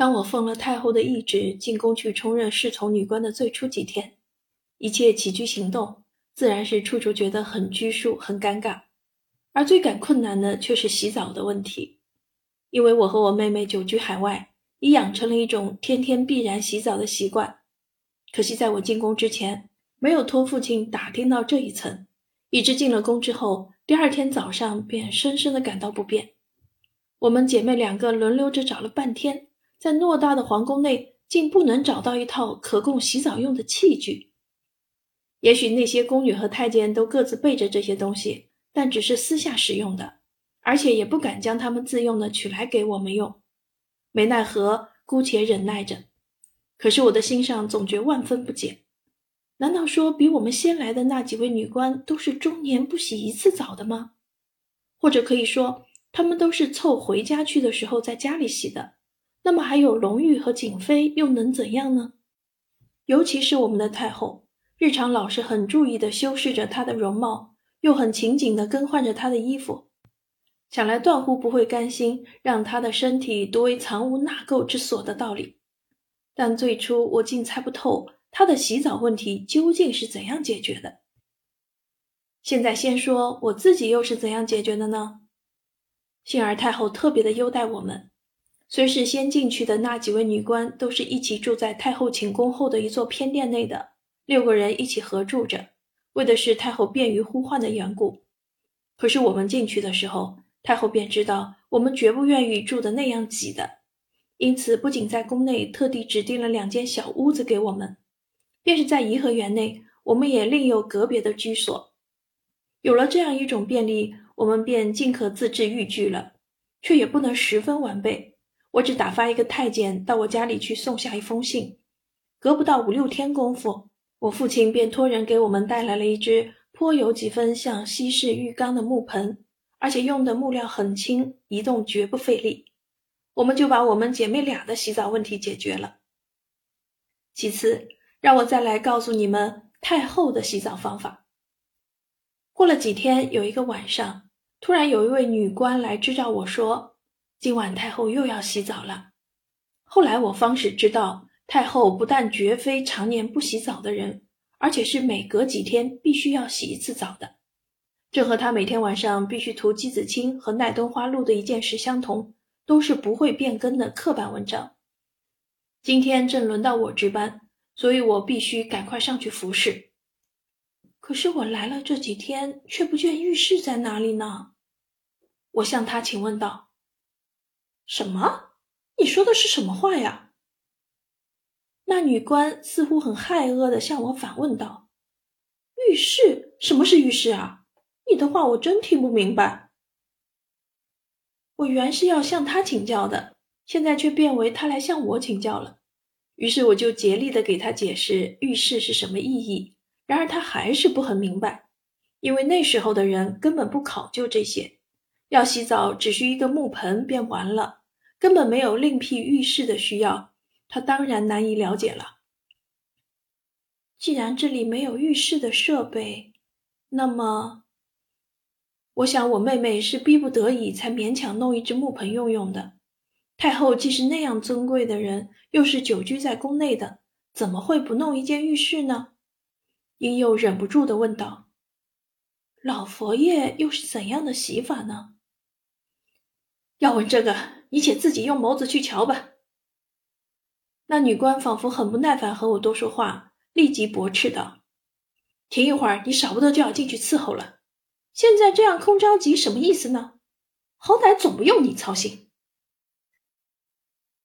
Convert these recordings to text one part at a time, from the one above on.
当我奉了太后的懿旨进宫去充任侍从女官的最初几天，一切起居行动自然是处处觉得很拘束、很尴尬，而最感困难的却是洗澡的问题，因为我和我妹妹久居海外，已养成了一种天天必然洗澡的习惯。可惜在我进宫之前，没有托父亲打听到这一层，以致进了宫之后，第二天早上便深深的感到不便。我们姐妹两个轮流着找了半天。在偌大的皇宫内，竟不能找到一套可供洗澡用的器具。也许那些宫女和太监都各自备着这些东西，但只是私下使用的，而且也不敢将他们自用的取来给我们用。没奈何，姑且忍耐着。可是我的心上总觉万分不解：难道说比我们先来的那几位女官都是终年不洗一次澡的吗？或者可以说，她们都是凑回家去的时候在家里洗的？那么还有隆裕和景妃又能怎样呢？尤其是我们的太后，日常老是很注意地修饰着她的容貌，又很勤谨地更换着她的衣服，想来断乎不会甘心让她的身体独为藏污纳垢之所的道理。但最初我竟猜不透她的洗澡问题究竟是怎样解决的。现在先说我自己又是怎样解决的呢？幸而太后特别的优待我们。虽是先进去的那几位女官，都是一起住在太后寝宫后的一座偏殿内的，六个人一起合住着，为的是太后便于呼唤的缘故。可是我们进去的时候，太后便知道我们绝不愿意住的那样挤的，因此不仅在宫内特地指定了两间小屋子给我们，便是在颐和园内，我们也另有个别的居所。有了这样一种便利，我们便尽可自制御居了，却也不能十分完备。我只打发一个太监到我家里去送下一封信，隔不到五六天功夫，我父亲便托人给我们带来了一只颇有几分像西式浴缸的木盆，而且用的木料很轻，移动绝不费力。我们就把我们姐妹俩的洗澡问题解决了。其次，让我再来告诉你们太后的洗澡方法。过了几天，有一个晚上，突然有一位女官来支召我说。今晚太后又要洗澡了。后来我方始知道，太后不但绝非常年不洗澡的人，而且是每隔几天必须要洗一次澡的。这和她每天晚上必须涂鸡子清和奈敦花露的一件事相同，都是不会变更的刻板文章。今天正轮到我值班，所以我必须赶快上去服侍。可是我来了这几天，却不见浴室在哪里呢？我向他请问道。什么？你说的是什么话呀？那女官似乎很害恶的向我反问道：“浴室？什么是浴室啊？你的话我真听不明白。”我原是要向他请教的，现在却变为他来向我请教了。于是我就竭力的给他解释浴室是什么意义，然而他还是不很明白，因为那时候的人根本不考究这些，要洗澡只需一个木盆便完了。根本没有另辟浴室的需要，他当然难以了解了。既然这里没有浴室的设备，那么，我想我妹妹是逼不得已才勉强弄一只木盆用用的。太后既是那样尊贵的人，又是久居在宫内的，怎么会不弄一间浴室呢？英佑忍不住的问道：“老佛爷又是怎样的洗法呢？”要问这个。你且自己用眸子去瞧吧。那女官仿佛很不耐烦和我多说话，立即驳斥道：“停一会儿，你少不得就要进去伺候了。现在这样空着急，什么意思呢？好歹总不用你操心。”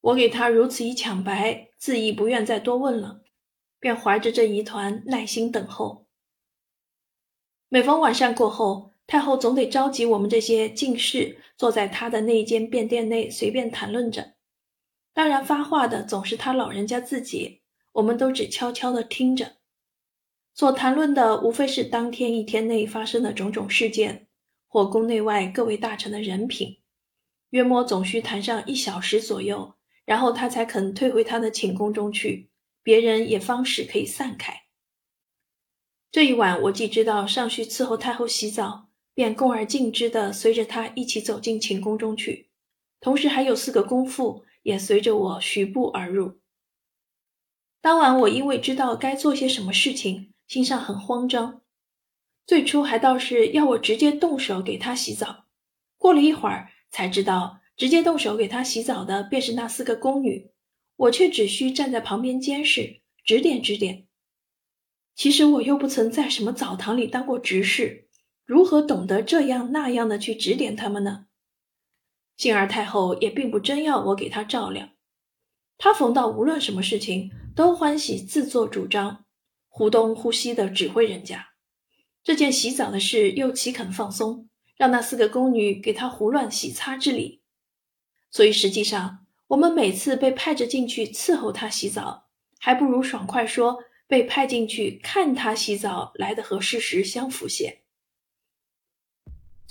我给他如此一抢白，自亦不愿再多问了，便怀着这疑团耐心等候。每逢晚膳过后。太后总得召集我们这些进士，坐在他的那一间便殿内随便谈论着。当然，发话的总是他老人家自己，我们都只悄悄地听着。所谈论的无非是当天一天内发生的种种事件，或宫内外各位大臣的人品。约莫总需谈上一小时左右，然后他才肯退回他的寝宫中去，别人也方使可以散开。这一晚，我既知道尚需伺候太后洗澡。便恭而敬之的随着他一起走进寝宫中去，同时还有四个宫妇也随着我徐步而入。当晚，我因为知道该做些什么事情，心上很慌张。最初还倒是要我直接动手给他洗澡，过了一会儿才知道，直接动手给他洗澡的便是那四个宫女，我却只需站在旁边监视，指点指点。其实我又不曾在什么澡堂里当过执事，如何懂得这样那样的去指点他们呢？幸而太后也并不真要我给她照料，她逢到无论什么事情都欢喜自作主张，忽东忽西的指挥人家。这件洗澡的事又岂肯放松，让那四个宫女给她胡乱洗擦之理？所以实际上，我们每次被派着进去伺候她洗澡，还不如爽快说。被派进去看她洗澡来的和事实相符些。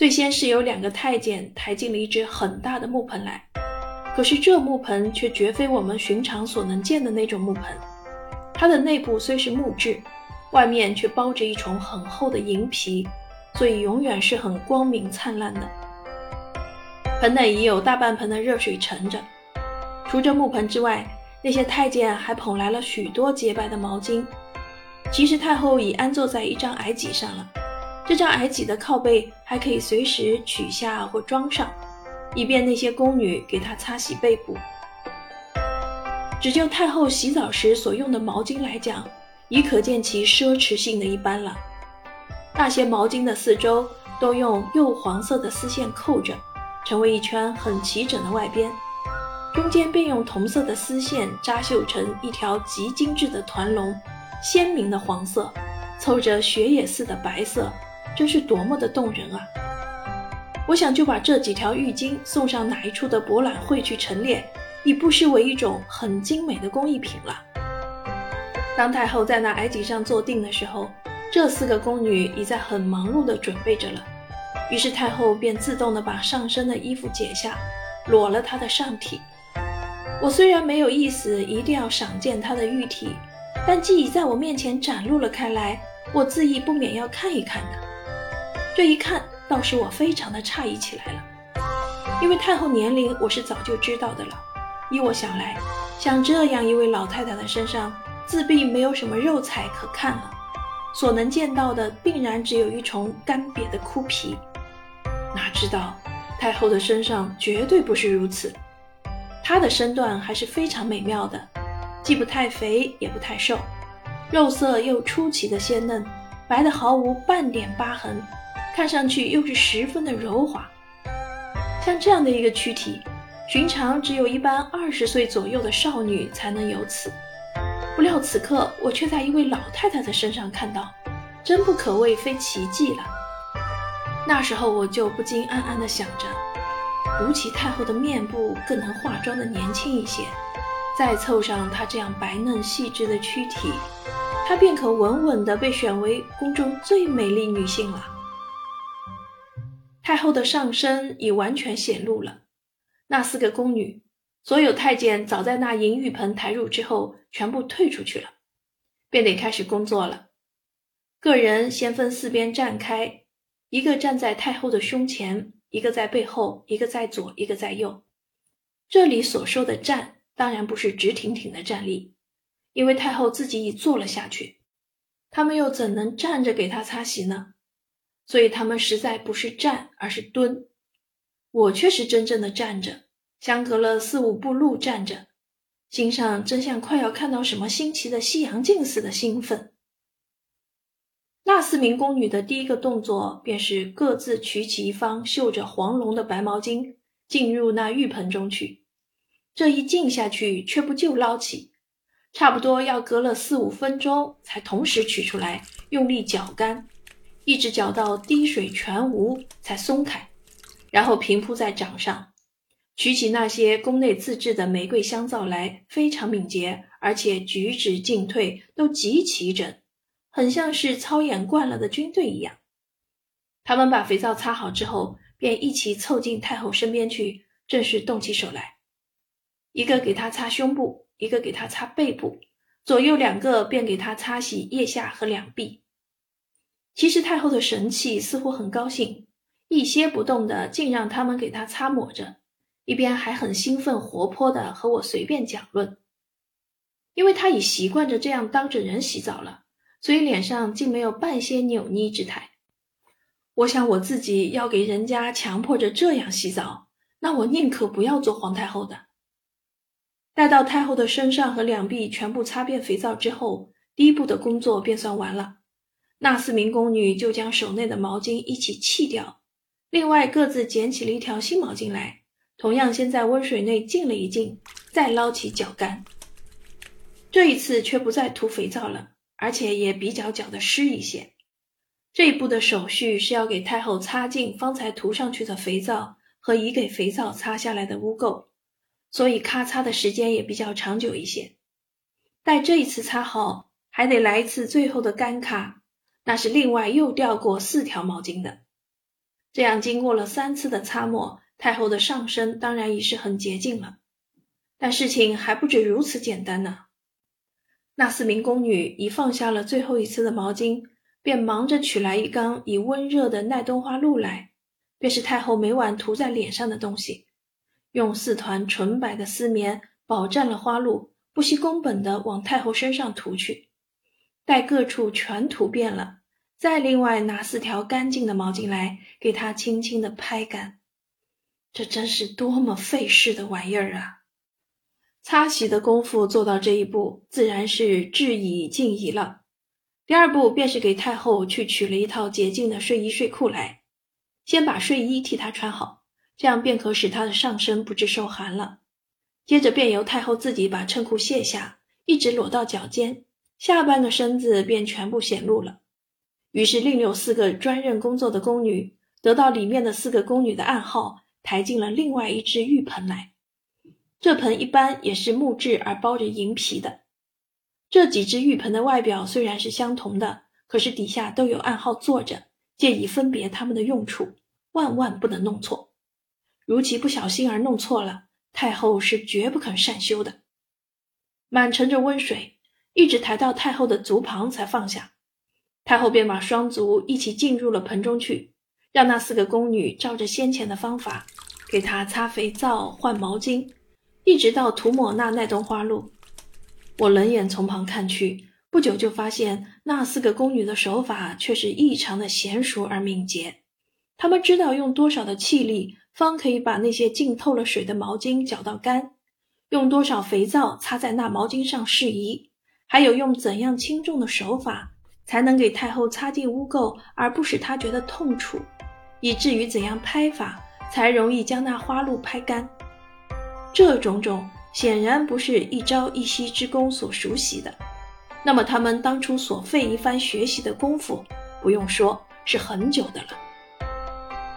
最先是有两个太监抬进了一只很大的木盆来，可是这木盆却绝非我们寻常所能见的那种木盆，它的内部虽是木质，外面却包着一重很厚的银皮，所以永远是很光明灿烂的。盆内已有大半盆的热水盛着，除这木盆之外。那些太监还捧来了许多洁白的毛巾。其实太后已安坐在一张矮几上了，这张矮几的靠背还可以随时取下或装上，以便那些宫女给她擦洗背部。只就太后洗澡时所用的毛巾来讲，已可见其奢侈性的一般了。那些毛巾的四周都用釉黄色的丝线扣着，成为一圈很齐整的外边。中间便用同色的丝线扎绣成一条极精致的团龙，鲜明的黄色，凑着雪野似的白色，真是多么的动人啊！我想就把这几条浴巾送上哪一处的博览会去陈列，已不失为一种很精美的工艺品了。当太后在那矮几上坐定的时候，这四个宫女已在很忙碌地准备着了。于是太后便自动地把上身的衣服解下，裸了她的上体。我虽然没有意思一定要赏见她的玉体，但既已在我面前展露了开来，我自意不免要看一看的。这一看，倒使我非常的诧异起来了，因为太后年龄我是早就知道的了。依我想来，像这样一位老太太的身上，自必没有什么肉彩可看了，所能见到的，定然只有一重干瘪的枯皮。哪知道太后的身上绝对不是如此。她的身段还是非常美妙的，既不太肥也不太瘦，肉色又出奇的鲜嫩，白的毫无半点疤痕，看上去又是十分的柔滑。像这样的一个躯体，寻常只有一般二十岁左右的少女才能有此。不料此刻我却在一位老太太的身上看到，真不可谓非奇迹了。那时候我就不禁暗暗地想着。吴起太后的面部更能化妆的年轻一些，再凑上她这样白嫩细致的躯体，她便可稳稳地被选为宫中最美丽女性了。太后的上身已完全显露了，那四个宫女，所有太监早在那银浴盆抬入之后，全部退出去了，便得开始工作了。个人先分四边站开，一个站在太后的胸前。一个在背后，一个在左，一个在右。这里所说的站，当然不是直挺挺的站立，因为太后自己已坐了下去，他们又怎能站着给她擦洗呢？所以他们实在不是站，而是蹲。我却是真正的站着，相隔了四五步路站着，心上真像快要看到什么新奇的西洋镜似的兴奋。那四名宫女的第一个动作，便是各自取起一方绣着黄龙的白毛巾，进入那浴盆中去。这一浸下去，却不就捞起，差不多要隔了四五分钟，才同时取出来，用力搅干，一直搅到滴水全无，才松开，然后平铺在掌上。取起那些宫内自制的玫瑰香皂来，非常敏捷，而且举止进退都极其整。很像是操演惯了的军队一样。他们把肥皂擦好之后，便一起凑近太后身边去，正式动起手来。一个给她擦胸部，一个给她擦背部，左右两个便给她擦洗腋下和两臂。其实太后的神气似乎很高兴，一些不动的，竟让他们给她擦抹着，一边还很兴奋活泼的和我随便讲论。因为他已习惯着这样当着人洗澡了，所以脸上竟没有半些扭捏之态。我想我自己要给人家强迫着这样洗澡，那我宁可不要做皇太后的。待到太后的身上和两臂全部擦遍肥皂之后，第一步的工作便算完了。那四名宫女就将手内的毛巾一起弃掉，另外各自捡起了一条新毛巾来，同样先在温水内浸了一浸，再捞起搅干。这一次却不再涂肥皂了，而且也比较搅得湿一些。这一步的手续是要给太后擦净方才涂上去的肥皂和已给肥皂擦下来的污垢，所以咔擦的时间也比较长久一些。待这一次擦好，还得来一次最后的干咔，那是另外又掉过四条毛巾的。这样经过了三次的擦抹，太后的上身当然已是很洁净了。但事情还不止如此简单呢。那四名宫女一放下了最后一次的毛巾，便忙着取来一缸已温热的耐冬花露来，便是太后每晚涂在脸上的东西。用四团纯白的丝棉饱蘸了花露，不惜工本的往太后身上涂去。待各处全涂遍了，再另外拿四条干净的毛巾来，给她轻轻的拍干。这真是多么费事的玩意儿啊！擦洗的功夫做到这一步，自然是至矣尽矣了。第二步便是给太后去取了一套洁净的睡衣睡裤来，先把睡衣替她穿好，这样便可使她的上身不致受寒了。接着便由太后自己把衬裤卸下，一直裸到脚尖，下半个身子便全部显露了。于是另有四个专任工作的宫女，得到里面的四个宫女的暗号，抬进了另外一只浴盆来。这盆一般也是木质而包着银皮的。这几只浴盆的外表虽然是相同的，可是底下都有暗号坐着，借以分别它们的用处，万万不能弄错。如其不小心而弄错了，太后是绝不肯善休的。满盛着温水，一直抬到太后的足旁才放下。太后便把双足一起浸入了盆中去，让那四个宫女照着先前的方法，给她擦肥皂、换毛巾。一直到涂抹那奈冬花露，我冷眼从旁看去，不久就发现那四个宫女的手法却是异常的娴熟而敏捷。她们知道用多少的气力，方可以把那些浸透了水的毛巾搅到干；用多少肥皂擦在那毛巾上适宜；还有用怎样轻重的手法，才能给太后擦净污垢而不使她觉得痛楚；以至于怎样拍法，才容易将那花露拍干。这种种显然不是一朝一夕之功所熟悉的，那么他们当初所费一番学习的功夫，不用说是很久的了。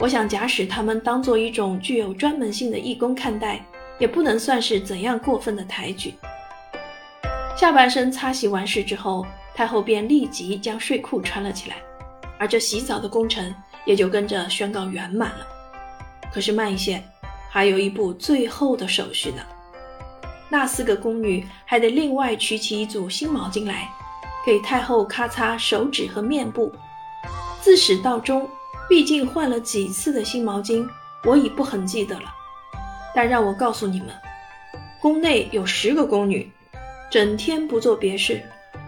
我想，假使他们当做一种具有专门性的义工看待，也不能算是怎样过分的抬举。下半身擦洗完事之后，太后便立即将睡裤穿了起来，而这洗澡的工程也就跟着宣告圆满了。可是慢一些。还有一步最后的手续呢，那四个宫女还得另外取起一组新毛巾来，给太后咔擦手指和面部。自始到终，毕竟换了几次的新毛巾，我已不很记得了。但让我告诉你们，宫内有十个宫女，整天不做别事，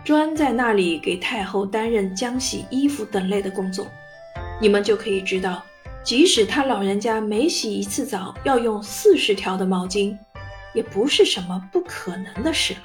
专在那里给太后担任浆洗衣服等类的工作，你们就可以知道。即使他老人家每洗一次澡要用四十条的毛巾，也不是什么不可能的事了。